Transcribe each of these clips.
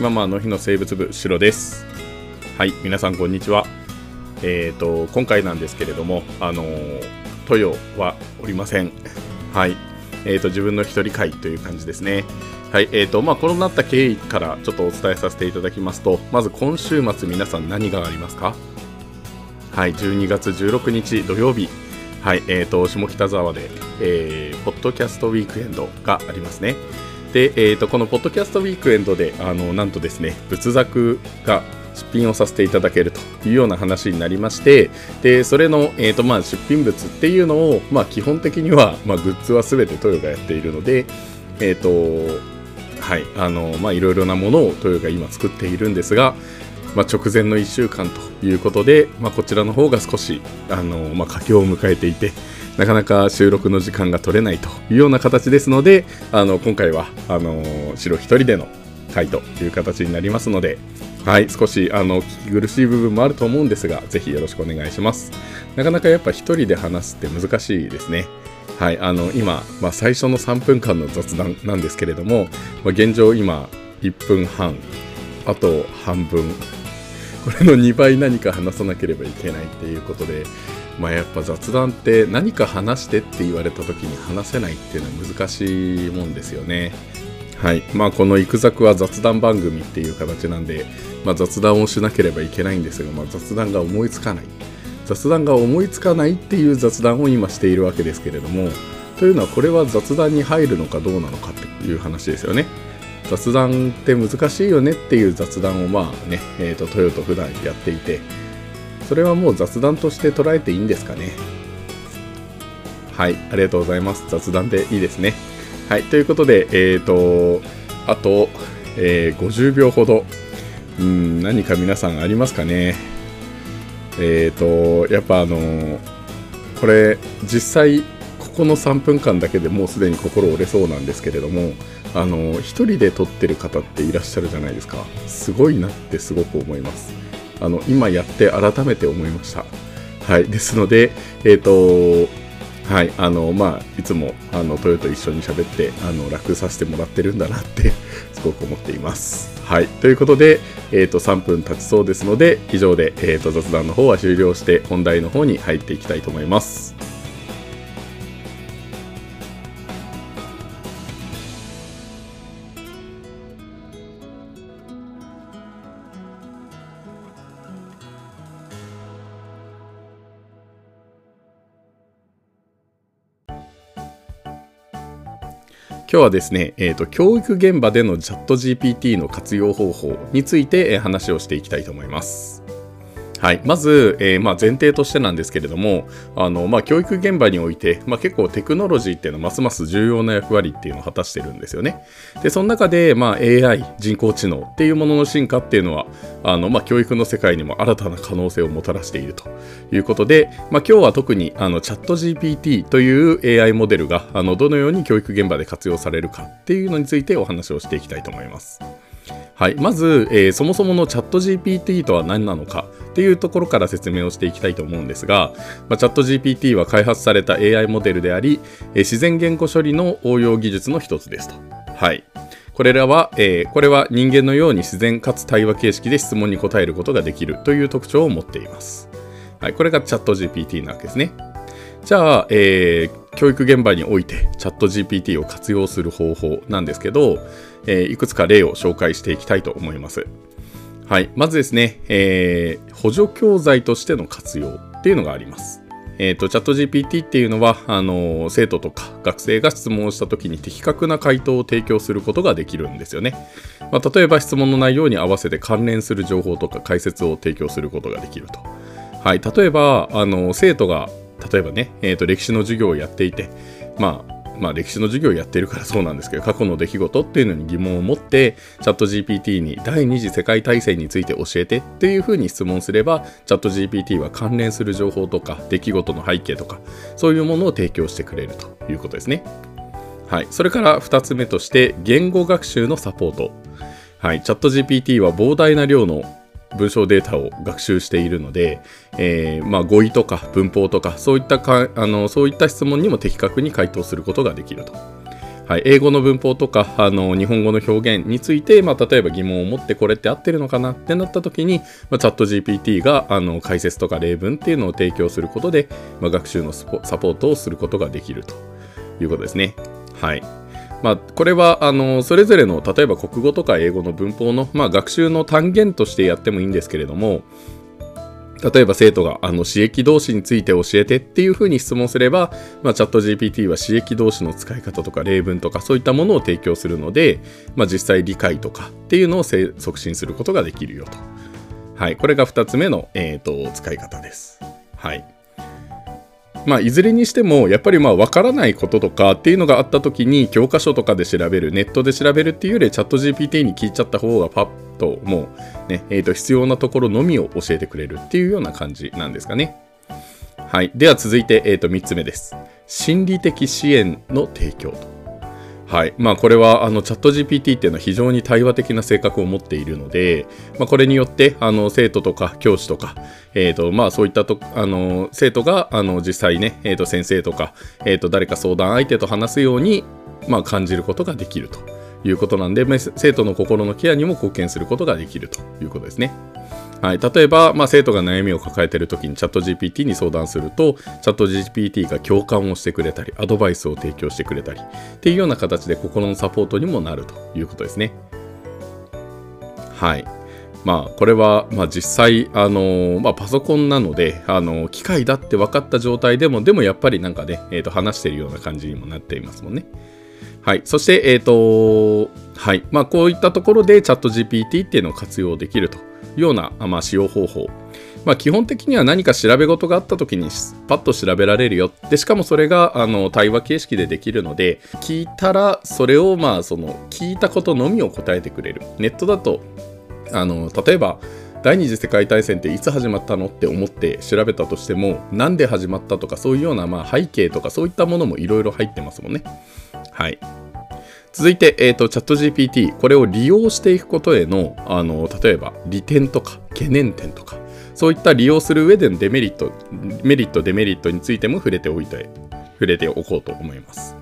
ママの日の生物部シロです。はい皆さんこんにちは。えーと今回なんですけれどもあのートヨはおりません。はい。えーと自分の一人会という感じですね。はいえーとまあ、こうなった経緯からちょっとお伝えさせていただきますとまず今週末皆さん何がありますか？はい12月16日土曜日。はいえーと下北沢で、えーポッドキャストウィークエンドがありますね。で、えー、とこのポッドキャストウィークエンドであのなんとですね仏作が出品をさせていただけるというような話になりましてでそれの、えーとまあ、出品物っていうのを、まあ、基本的には、まあ、グッズは全てトヨがやっているのでえっ、とはいあのまあいろいろなものをトヨが今作っているんですが、まあ、直前の1週間ということで、まあ、こちらの方が少しあの、まあ、佳境を迎えていてなかなか収録の時間が取れないというような形ですのであの今回はあの白一人での回という形になりますので、はい、少しあの聞き苦しい部分もあると思うんですがぜひよろしくお願いします。なかなかやっぱ一人で話すって難しいですね。はい、あの今、まあ、最初の3分間の雑談なんですけれども、まあ、現状今1分半あと半分。これの2倍何か話さなければいけないっていうことで、まあ、やっぱ雑談って何か話してって言われた時に話せないっていうのは難しいもんですよね。はい。まあ、この「イクザク」は雑談番組っていう形なんで、まあ、雑談をしなければいけないんですが、まあ、雑談が思いつかない。雑談が思いつかないっていう雑談を今しているわけですけれどもというのはこれは雑談に入るのかどうなのかっていう話ですよね。雑談って難しいよねっていう雑談をまあね、えー、とトヨと普段やっていてそれはもう雑談として捉えていいんですかね。はいありがとうございます。雑談でいいですね。はいということでえっ、ー、とあと、えー、50秒ほど。うん何か皆さんありますかね。えっ、ー、とやっぱあのこれ実際ここの3分間だけでもうすでに心折れそうなんですけれどもあの1人で撮ってる方っていらっしゃるじゃないですか。すごいなってすごく思います。あの今やって改めて思いました。はい。ですのでえっ、ー、とはい。あのまあいつもあのトヨと一緒に喋ってあの楽させてもらってるんだなって すごく思っています。はい。ということで、えーと、3分経ちそうですので以上で、えーと雑談の方は終了して本題の方に入っていきたいと思います。今日はですね、えーと、教育現場でのチャット GPT の活用方法について、話をしていきたいと思います。はい、まず、えー、まあ、前提としてなんですけれどもあの、まあ、教育現場において、まあ、結構テクノロジーっていうのはますます重要な役割っていうのを果たしてるんですよね。でその中で、まあ、AI 人工知能っていうものの進化っていうのはあの、まあ、教育の世界にも新たな可能性をもたらしているということで、まあ、今日は特にあのチャット GPT という AI モデルがあのどのように教育現場で活用されるかっていうのについてお話をしていきたいと思います。はい、まず、えー、そもそものチャット GPT とは何なのかっていうところから説明をしていきたいと思うんですが、まあ、チャット GPT は開発された AI モデルであり、えー、自然言語処理の応用技術の一つですと。はい。これらは、えー、これは人間のように自然かつ対話形式で質問に答えることができるという特徴を持っています。はい、これがチャット GPT なわけですね。じゃあ、えー、教育現場においてチャット GPT を活用する方法なんですけど、えー、いくつか例を紹介していきたいと思います。はい、まずですね、えー、補助教材としての活用っていうのがあります。えーと、チャット GPT っていうのはあの生徒とか学生が質問した時に的確な回答を提供することができるんですよね。まあ、例えば質問の内容に合わせて関連する情報とか解説を提供することができると。はい、例えばあの生徒が例えばね、えーと、歴史の授業をやっていて、まあ、まあ、歴史の授業をやっているからそうなんですけど過去の出来事っていうのに疑問を持ってチャット GPT に第二次世界大戦について教えてっていうふうに質問すればチャット GPT は関連する情報とか出来事の背景とかそういうものを提供してくれるということですね。はい、それから2つ目として言語学習のサポート。はい、チャット GPT は膨大な量の文章データを学習しているので、えー、まあ、語彙とか文法とかそういったかあのそういった質問にも的確に回答することができると。はい、英語の文法とかあの日本語の表現について、まあ、例えば疑問を持ってこれって合ってるのかなってなった時に、まあ、チャット GPT があの解説とか例文っていうのを提供することで、まあ、学習のサポートをすることができるということですね。はい。まあ、これはあのそれぞれの例えば国語とか英語の文法の、まあ、学習の単元としてやってもいいんですけれども、例えば生徒があの刺激動詞について教えてっていうふうに質問すれば、まあ、チャット GPT は刺激動詞の使い方とか例文とかそういったものを提供するので、まあ、実際理解とかっていうのを促進することができるよと。はい、これが2つ目の、えーと、使い方です。はい。まあ、いずれにしてもやっぱりまあ分からないこととかっていうのがあった時に教科書とかで調べるネットで調べるっていうよりチャット GPT に聞いちゃった方がパッともうね、えー、と必要なところのみを教えてくれるっていうような感じなんですかね。はい。では続いて、えー、と3つ目です。心理的支援の提供と。はい。まあ、これは、あの、チャット GPT っていうのは非常に対話的な性格を持っているので、まあ、これによって、あの、生徒とか教師とか、え、ー、と、まあ、そういったと、あの、生徒が、あの、実際ね、え、ー、と、先生とか、え、ー、と、誰か相談相手と話すように、まあ、感じることができると。いうことなんで、生徒の心のケアにも貢献することができるということですね。はい、例えば、まあ、生徒が悩みを抱えている時にチャット GPT に相談するとチャット GPT が共感をしてくれたりアドバイスを提供してくれたりっていうような形で心のサポートにもなるということですね。はい。まあ、これは、まあ、実際、あの、まあ、パソコンなので、あの、機械だって分かった状態でも、でもやっぱりなんかね、えー、と話しているような感じにもなっていますもんね。はい。そして、え、ー、と、はい。まあ、こういったところでチャット GPT っていうのを活用できるとような、まあ、使用方法。まあ、基本的には何か調べ事があった時にパッと調べられるよ。で、しかもそれがあの対話形式でできるので、聞いたらそれをまあその聞いたことのみを答えてくれる。ネットだと、あの、例えば、第二次世界大戦っていつ始まったのって思って調べたとしても、なんで始まったとかそういうようなまあ背景とかそういったものもいろいろ入ってますもんね。はい。続いて、えーと、チャット GPT、これを利用していくことへのあの例えば利点とか懸念点とか、そういった利用する上でのデメリット、メリット、デメリットについても触れておいて、触れておこうと思います。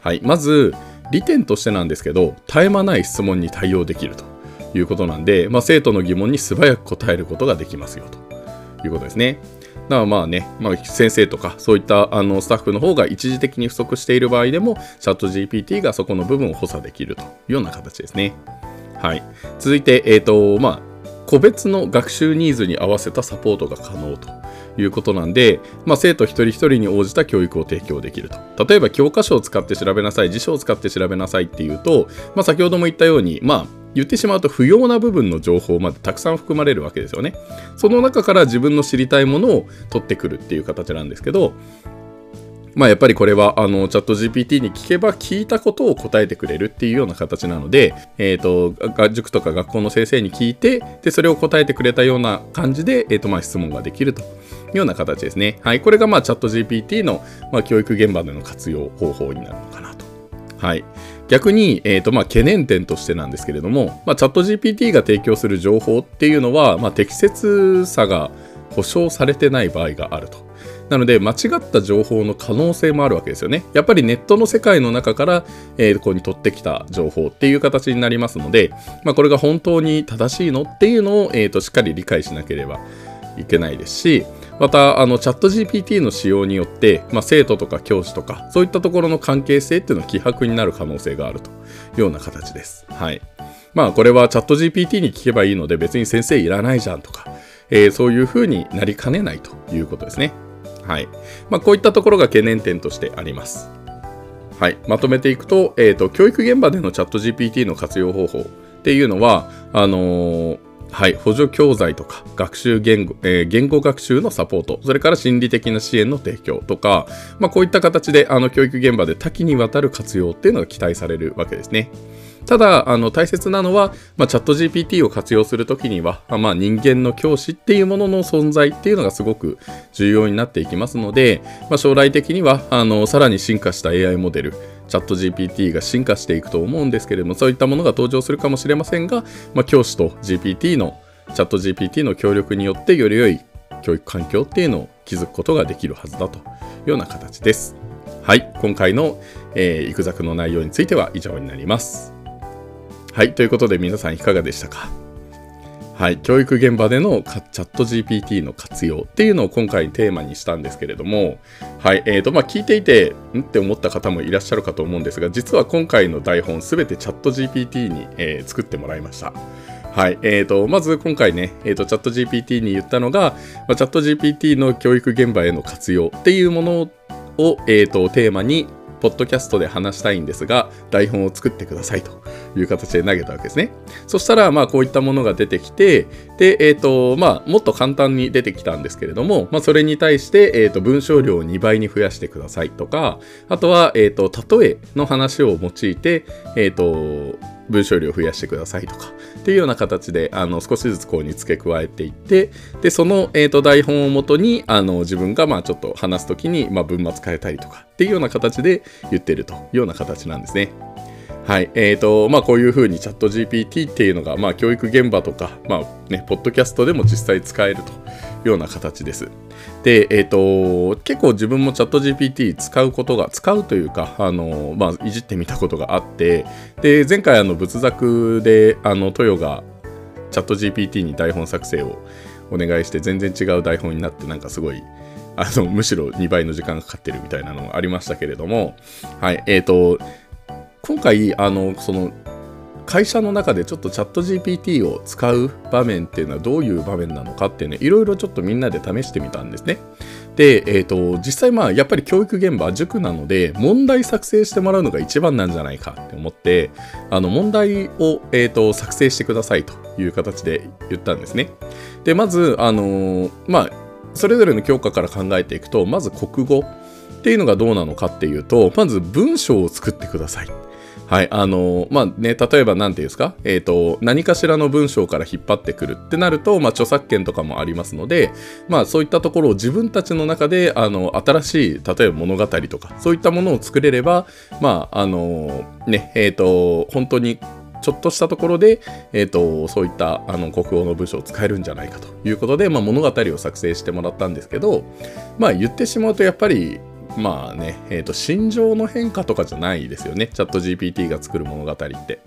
はい、まず、利点としてなんですけど、絶え間ない質問に対応できるということなんで、まあ、生徒の疑問に素早く答えることができますよということですね。だからまあね、まあ、先生とかそういったあのスタッフの方が一時的に不足している場合でも、チャット GPT がそこの部分を補佐できるというような形ですね。はい。続いて、え、ー、と、まあ、個別の学習ニーズに合わせたサポートが可能ということなんで、まあ、生徒一人一人に応じた教育を提供できると。例えば教科書を使って調べなさい、辞書を使って調べなさいっていうと、まあ、先ほども言ったように、まあ、言ってしまうと不要な部分の情報までたくさん含まれるわけですよね。その中から自分の知りたいものを取ってくるっていう形なんですけど、まあやっぱりこれはあのチャット GPT に聞けば聞いたことを答えてくれるっていうような形なので、え、ー、と、塾とか学校の先生に聞いて、で、それを答えてくれたような感じで、え、ー、と、まあ質問ができるとような形ですね。はい。これがまあチャット GPT の、まあ、教育現場での活用方法になるのかなと。はい。逆に、えーとまあ、懸念点としてなんですけれども、まあ、チャット GPT が提供する情報っていうのは、まあ、適切さが保証されてない場合があると。なので、間違った情報の可能性もあるわけですよね。やっぱりネットの世界の中から、えー、ここに取ってきた情報っていう形になりますので、まあ、これが本当に正しいのっていうのを、えーとしっかり理解しなければいけないですし、また、あの、チャット GPT の使用によって、まあ、生徒とか教師とか、そういったところの関係性っていうのは希薄になる可能性があるというような形です。はい。まあ、これはチャット GPT に聞けばいいので、別に先生いらないじゃんとか、えー、そういうふうになりかねないということですね。はい。まあ、こういったところが懸念点としてあります。はい。まとめていくと、え、ー、と、教育現場でのチャット GPT の活用方法っていうのは、あのーはい、補助教材とか学習言語、えー、言語学習のサポート、それから心理的な支援の提供とか、まあ、こういった形であの教育現場で多岐にわたる活用っていうのが期待されるわけですね。ただ、あの大切なのは、まあ、チャット GPT を活用するときには、まあ、人間の教師っていうものの存在っていうのがすごく重要になっていきますので、まあ、将来的にはあのさらに進化した AI モデル、チャット GPT が進化していくと思うんですけれども、そういったものが登場するかもしれませんが、まあ、教師と GPT の、チャット GPT の協力によって、より良い教育環境っていうのを築くことができるはずだというような形です。はい、今回の、えー、イクザクの内容については以上になります。はい、ということで皆さんいかがでしたか？はい、教育現場でのチャット GPT の活用っていうのを今回テーマにしたんですけれども、はいえーとまあ、聞いていてんって思った方もいらっしゃるかと思うんですが実は今回の台本すべてチャット GPT に、えー、作ってもらいました。はいえーと、まず今回ね、えーと、チャット GPT に言ったのが、まあ、チャット GPT の教育現場への活用っていうものを、えーとテーマにポッドキャストで話したいんですが、台本を作ってくださいという形で投げたわけですね。そしたら、まあ、こういったものが出てきて、で、えっ、ー、と、まあ、もっと簡単に出てきたんですけれども、まあ、それに対して、えっ、ー、と、文章量を2倍に増やしてくださいとか、あとは、えっ、ー、と、例えの話を用いて、えっ、と、文章量を増やしてくださいとかっていうような形であの少しずつこうに付け加えていってでその、えーと、台本をもとにあの自分がまあちょっと話す時に、まあ、文末変えたりとかっていうような形で言ってるというような形なんですね。はい。えー、と、まあ、こういうふうにチャット GPT っていうのが、まあ、教育現場とか、まあ、ね、ポッドキャストでも実際使えるとような形です。で、えっ、ー、と、結構自分もチャット GPT 使うことが、使うというか、あの、まあ、いじってみたことがあって、で、前回、あの、仏作で、トヨがチャット GPT に台本作成をお願いして、全然違う台本になって、なんかすごい、あの、むしろ2倍の時間がかかってるみたいなのがありましたけれども、はい、え、ー、と、今回あのその会社の中でちょっとチャット GPT を使う場面っていうのはどういう場面なのかっていうねいろいろちょっとみんなで試してみたんですね。で、えーと、実際まあやっぱり教育現場は塾なので問題作成してもらうのが一番なんじゃないかって思ってあの問題を、えーと、作成してくださいという形で言ったんですね。でまずあのー、まあそれぞれの教科から考えていくとまず国語っていうのがどうなのかっていうとまず文章を作ってください。はい、あのまあね、例えば何て言うんですか、え、ー、と、何かしらの文章から引っ張ってくるってなると、まあ、著作権とかもありますので、まあ、そういったところを自分たちの中で、あの、新しい、例えば物語とか、そういったものを作れれば、まあ、あのね、え、ー、と、本当にちょっとしたところで、えーと、そういったあの国語の文章を使えるんじゃないかということで、まあ、物語を作成してもらったんですけど、まあ、言ってしまうとやっぱりまあね、えっ、ー、と、心情の変化とかじゃないですよね。チャット GPT が作る物語って。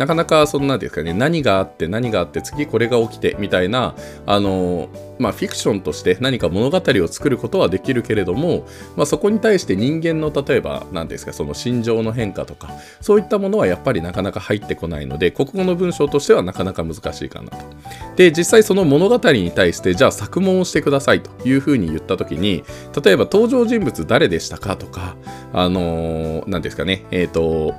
なかなかそんなですかね、何があって何があって次これが起きてみたいな、あの、まあフィクションとして何か物語を作ることはできるけれども、まあそこに対して人間の例えば何ですか、その心情の変化とか、そういったものはやっぱりなかなか入ってこないので、国語の文章としてはなかなか難しいかなと。で、実際その物語に対して、じゃあ作文をしてくださいというふうに言ったときに、例えば登場人物誰でしたかとか、あの、何ですかね、えっ、ー、と、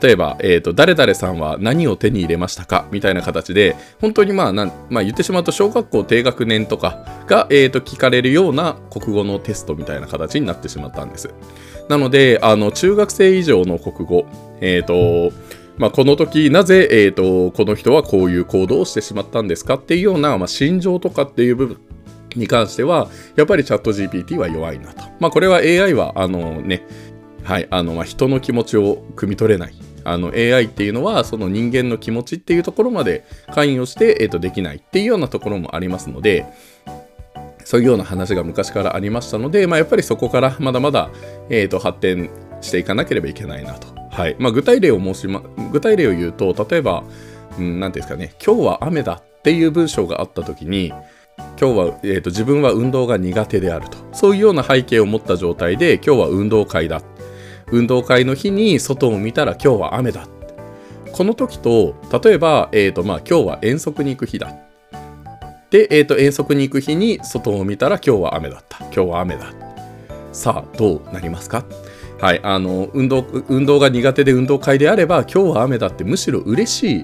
例えば、えーと、誰々さんは何を手に入れましたか？みたいな形で、本当にまあなん、まあ、言ってしまうと小学校低学年とかが、えーと、聞かれるような国語のテストみたいな形になってしまったんです。なので、あの中学生以上の国語、えっ、ー、と、まあ、この時なぜ、えーと、この人はこういう行動をしてしまったんですかっていうような、まあ、心情とかっていう部分に関しては、やっぱりチャット GPT は弱いなと。まあ、これは AI は、あのね、はい、あの、まあ、人の気持ちを汲み取れない。あの AI っていうのはその人間の気持ちっていうところまで関与して、えー、とできないっていうようなところもありますのでそういうような話が昔からありましたので、まあ、やっぱりそこからまだまだ、えー、と発展していかなければいけないなと。はいまあ、具体例を申し、ま、具体例を言うと例えば何、うん、ていうんですかね今日は雨だっていう文章があった時に今日は、えーと、自分は運動が苦手であるとそういうような背景を持った状態で今日は運動会だ運動会の日に外を見たら今日は雨だこの時と例えば、えーとまあ、今日は遠足に行く日だで、えーと、遠足に行く日に外を見たら今日は雨だった。今日は雨ださあどうなりますか？はいあの運動運動が苦手で運動会であれば今日は雨だってむしろ嬉しい。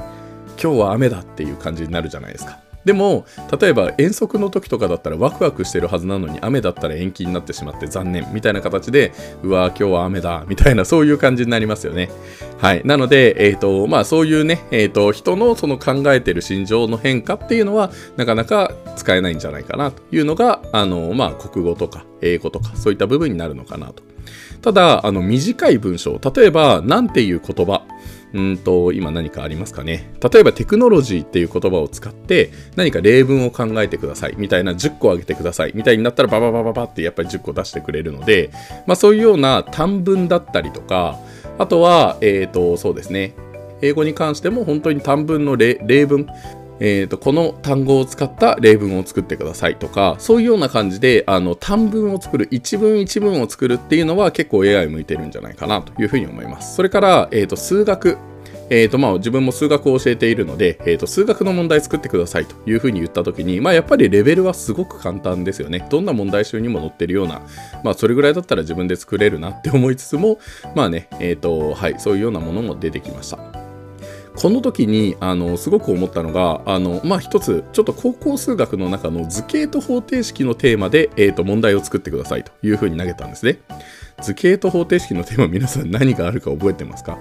今日は雨だっていう感じになるじゃないですか。でも例えば遠足の時とかだったらワクワクしてるはずなのに雨だったら延期になってしまって残念みたいな形でうわ今日は雨だみたいなそういう感じになりますよね。はい。なのでえっ、ー、とまあそういうねえっ、ー、と人のその考えてる心情の変化っていうのはなかなか使えないんじゃないかなというのがあのまあ国語とか英語とかそういった部分になるのかなと。ただあの短い文章例えば何ていう言葉うんと、今何かありますかね？例えばテクノロジーっていう言葉を使って何か例文を考えてくださいみたいな10個あげてくださいみたいになったらバババババってやっぱり10個出してくれるので、まあそういうような短文だったりとか、あとは、えっ、ー、と、そうですね。英語に関しても本当に短文の例文、えーと、この単語を使った例文を作ってくださいとかそういうような感じであの短文を作る一文一文を作るっていうのは結構 AI 向いてるんじゃないかなというふうに思いますそれから、えーと、数学えーとまあ、自分も数学を教えているので、えーと、数学の問題作ってくださいというふうに言ったときに、まあ、やっぱりレベルはすごく簡単ですよね。どんな問題集にも載ってるような、まあ、それぐらいだったら自分で作れるなって思いつつも、まあね、えーとはい、そういうようなものも出てきました。この時にあのすごく思ったのがあの、まあ、一つちょっと高校数学の中の図形と方程式のテーマで、えー、と問題を作ってくださいというふうに投げたんですね。図形と方程式のテーマ皆さん何があるか覚えてますか？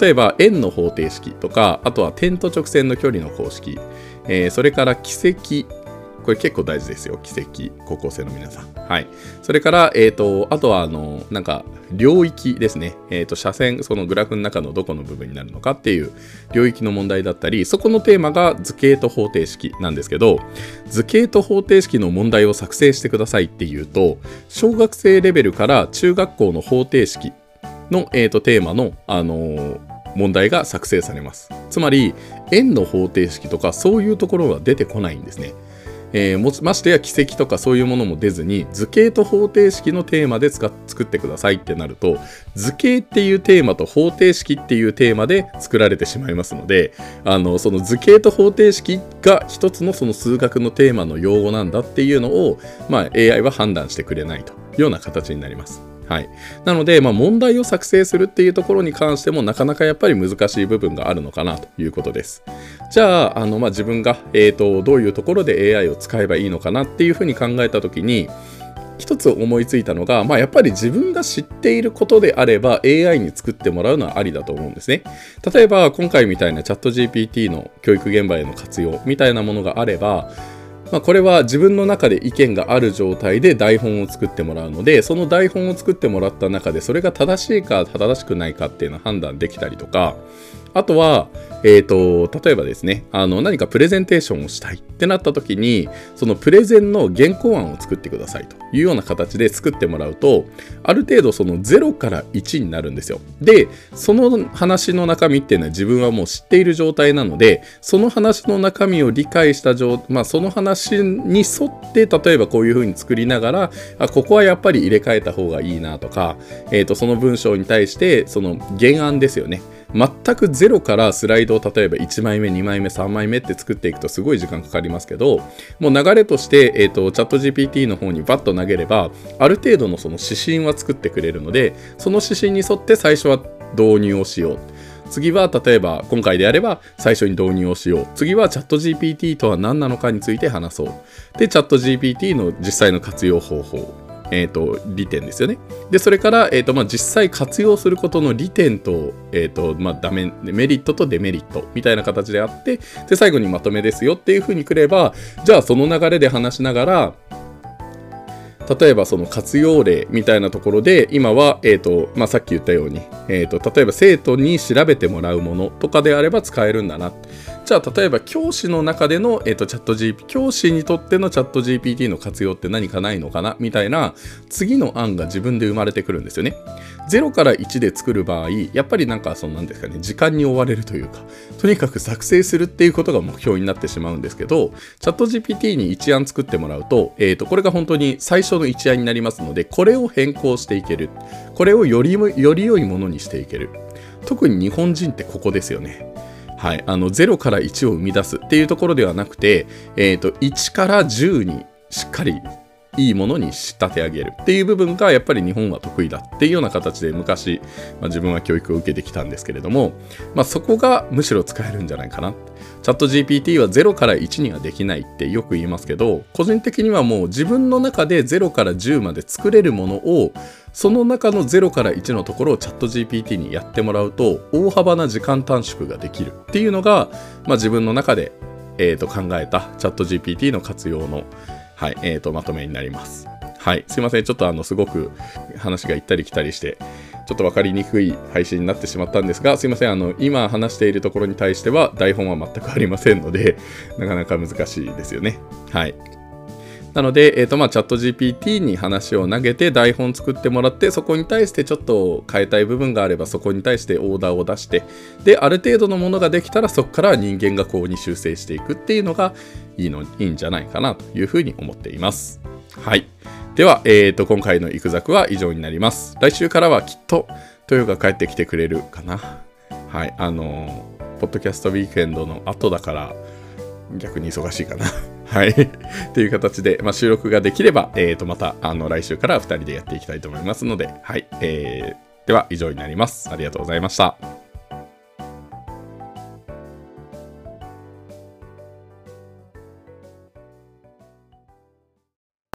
例えば円の方程式とかあとは点と直線の距離の公式、えー、それから奇跡これ結構大事ですよ。奇跡、高校生の皆さん。はい。それから、えっ、ー、と、あとは、あの、なんか、領域ですね。えっ、ー、と、斜線、そのグラフの中のどこの部分になるのかっていう領域の問題だったり、そこのテーマが図形と方程式なんですけど、図形と方程式の問題を作成してくださいっていうと、小学生レベルから中学校の方程式の、えーと、テーマの、あの、問題が作成されます。つまり、円の方程式とかそういうところは出てこないんですね。えー、ましてや奇跡とかそういうものも出ずに図形と方程式のテーマで作ってくださいってなると図形っていうテーマと方程式っていうテーマで作られてしまいますのであのその図形と方程式が一つのその数学のテーマの用語なんだっていうのを、まあ、AI は判断してくれないというような形になります。はい、なので、まあ、問題を作成するっていうところに関してもなかなかやっぱり難しい部分があるのかなということです。じゃああの、まあ、自分が、えーと、どういうところで AI を使えばいいのかなっていうふうに考えた時に一つ思いついたのが、まあ、やっぱり自分が知っていることであれば AI に作ってもらうのはありだと思うんですね。例えば今回みたいなチャット GPT の教育現場への活用みたいなものがあればまあ、これは自分の中で意見がある状態で台本を作ってもらうのでその台本を作ってもらった中でそれが正しいか正しくないかっていうのを判断できたりとかあとは、えっ、ー、と、例えばですね、あの、何かプレゼンテーションをしたいってなった時に、そのプレゼンの原稿案を作ってくださいというような形で作ってもらうと、ある程度その0から1になるんですよ。で、その話の中身っていうのは自分はもう知っている状態なので、その話の中身を理解した状、まあその話に沿って、例えばこういう風に作りながら、あ、ここはやっぱり入れ替えた方がいいなとか、え、ー、と、その文章に対して、その原案ですよね。全くゼロからスライドを例えば1枚目2枚目3枚目って作っていくとすごい時間かかりますけどもう流れとして、えーと、チャット GPT の方にバッと投げればある程度のその指針は作ってくれるのでその指針に沿って最初は導入をしよう。次は例えば今回であれば最初に導入をしよう。次はチャット GPT とは何なのかについて話そう。でチャット GPT の実際の活用方法。えーと、利点ですよね。で、それから、えーとまあ、実際活用することの利点と,、えーとまあ、ダメメリットとデメリットみたいな形であって、で、最後にまとめですよっていうふうにくれば、じゃあその流れで話しながら、例えばその活用例みたいなところで今は、えーとまあ、さっき言ったように、えーと、例えば生徒に調べてもらうものとかであれば使えるんだなじゃあ例えば教師の中での、えーと、チャット GP 教師にとってのチャット GPT の活用って何かないのかな？みたいな次の案が自分で生まれてくるんですよね。0から1で作る場合やっぱりなんかそのなんですかね時間に追われるというかとにかく作成するっていうことが目標になってしまうんですけどチャット GPT に1案作ってもらうと,、えー、とこれが本当に最初の1案になりますのでこれを変更していけるこれをよりより良いものにしていける特に日本人ってここですよね。はい、あの0から1を生み出すっていうところではなくて、えーと、1から10にしっかりいいものに仕立て上げるっていう部分がやっぱり日本は得意だっていうような形で昔、まあ、自分は教育を受けてきたんですけれども、まあ、そこがむしろ使えるんじゃないかな。チャット GPT は0から1にはできないってよく言いますけど個人的にはもう自分の中で0から10まで作れるものをその中の0から1のところをチャット GPT にやってもらうと大幅な時間短縮ができるっていうのが、まあ、自分の中で、えー、と考えたチャット GPT の活用の、はいえー、とまとめになります。はい、すいませんちょっとあのすごく話が行ったり来たりしてちょっと分かりにくい配信になってしまったんですが、すいません、あの、今話しているところに対しては台本は全くありませんので、なかなか難しいですよね。はい。なので、え、ー、と、まあ、チャット GPT に話を投げて台本作ってもらって、そこに対してちょっと変えたい部分があれば、そこに対してオーダーを出して、で、ある程度のものができたら、そこから人間がこうに修正していくっていうのがいいの、いいんじゃないかなというふうに思っています。はい。では、え、ー、と、今回の行くザクは以上になります。来週からはきっと、豊が帰ってきてくれるかな。はい。あのポッドキャストウィークエンドの後だから、逆に忙しいかな。はい。という形で、まあ、収録ができれば、えっ、ー、と、また、あの、来週から2人でやっていきたいと思いますので、はい。えー、では、以上になります。ありがとうございました。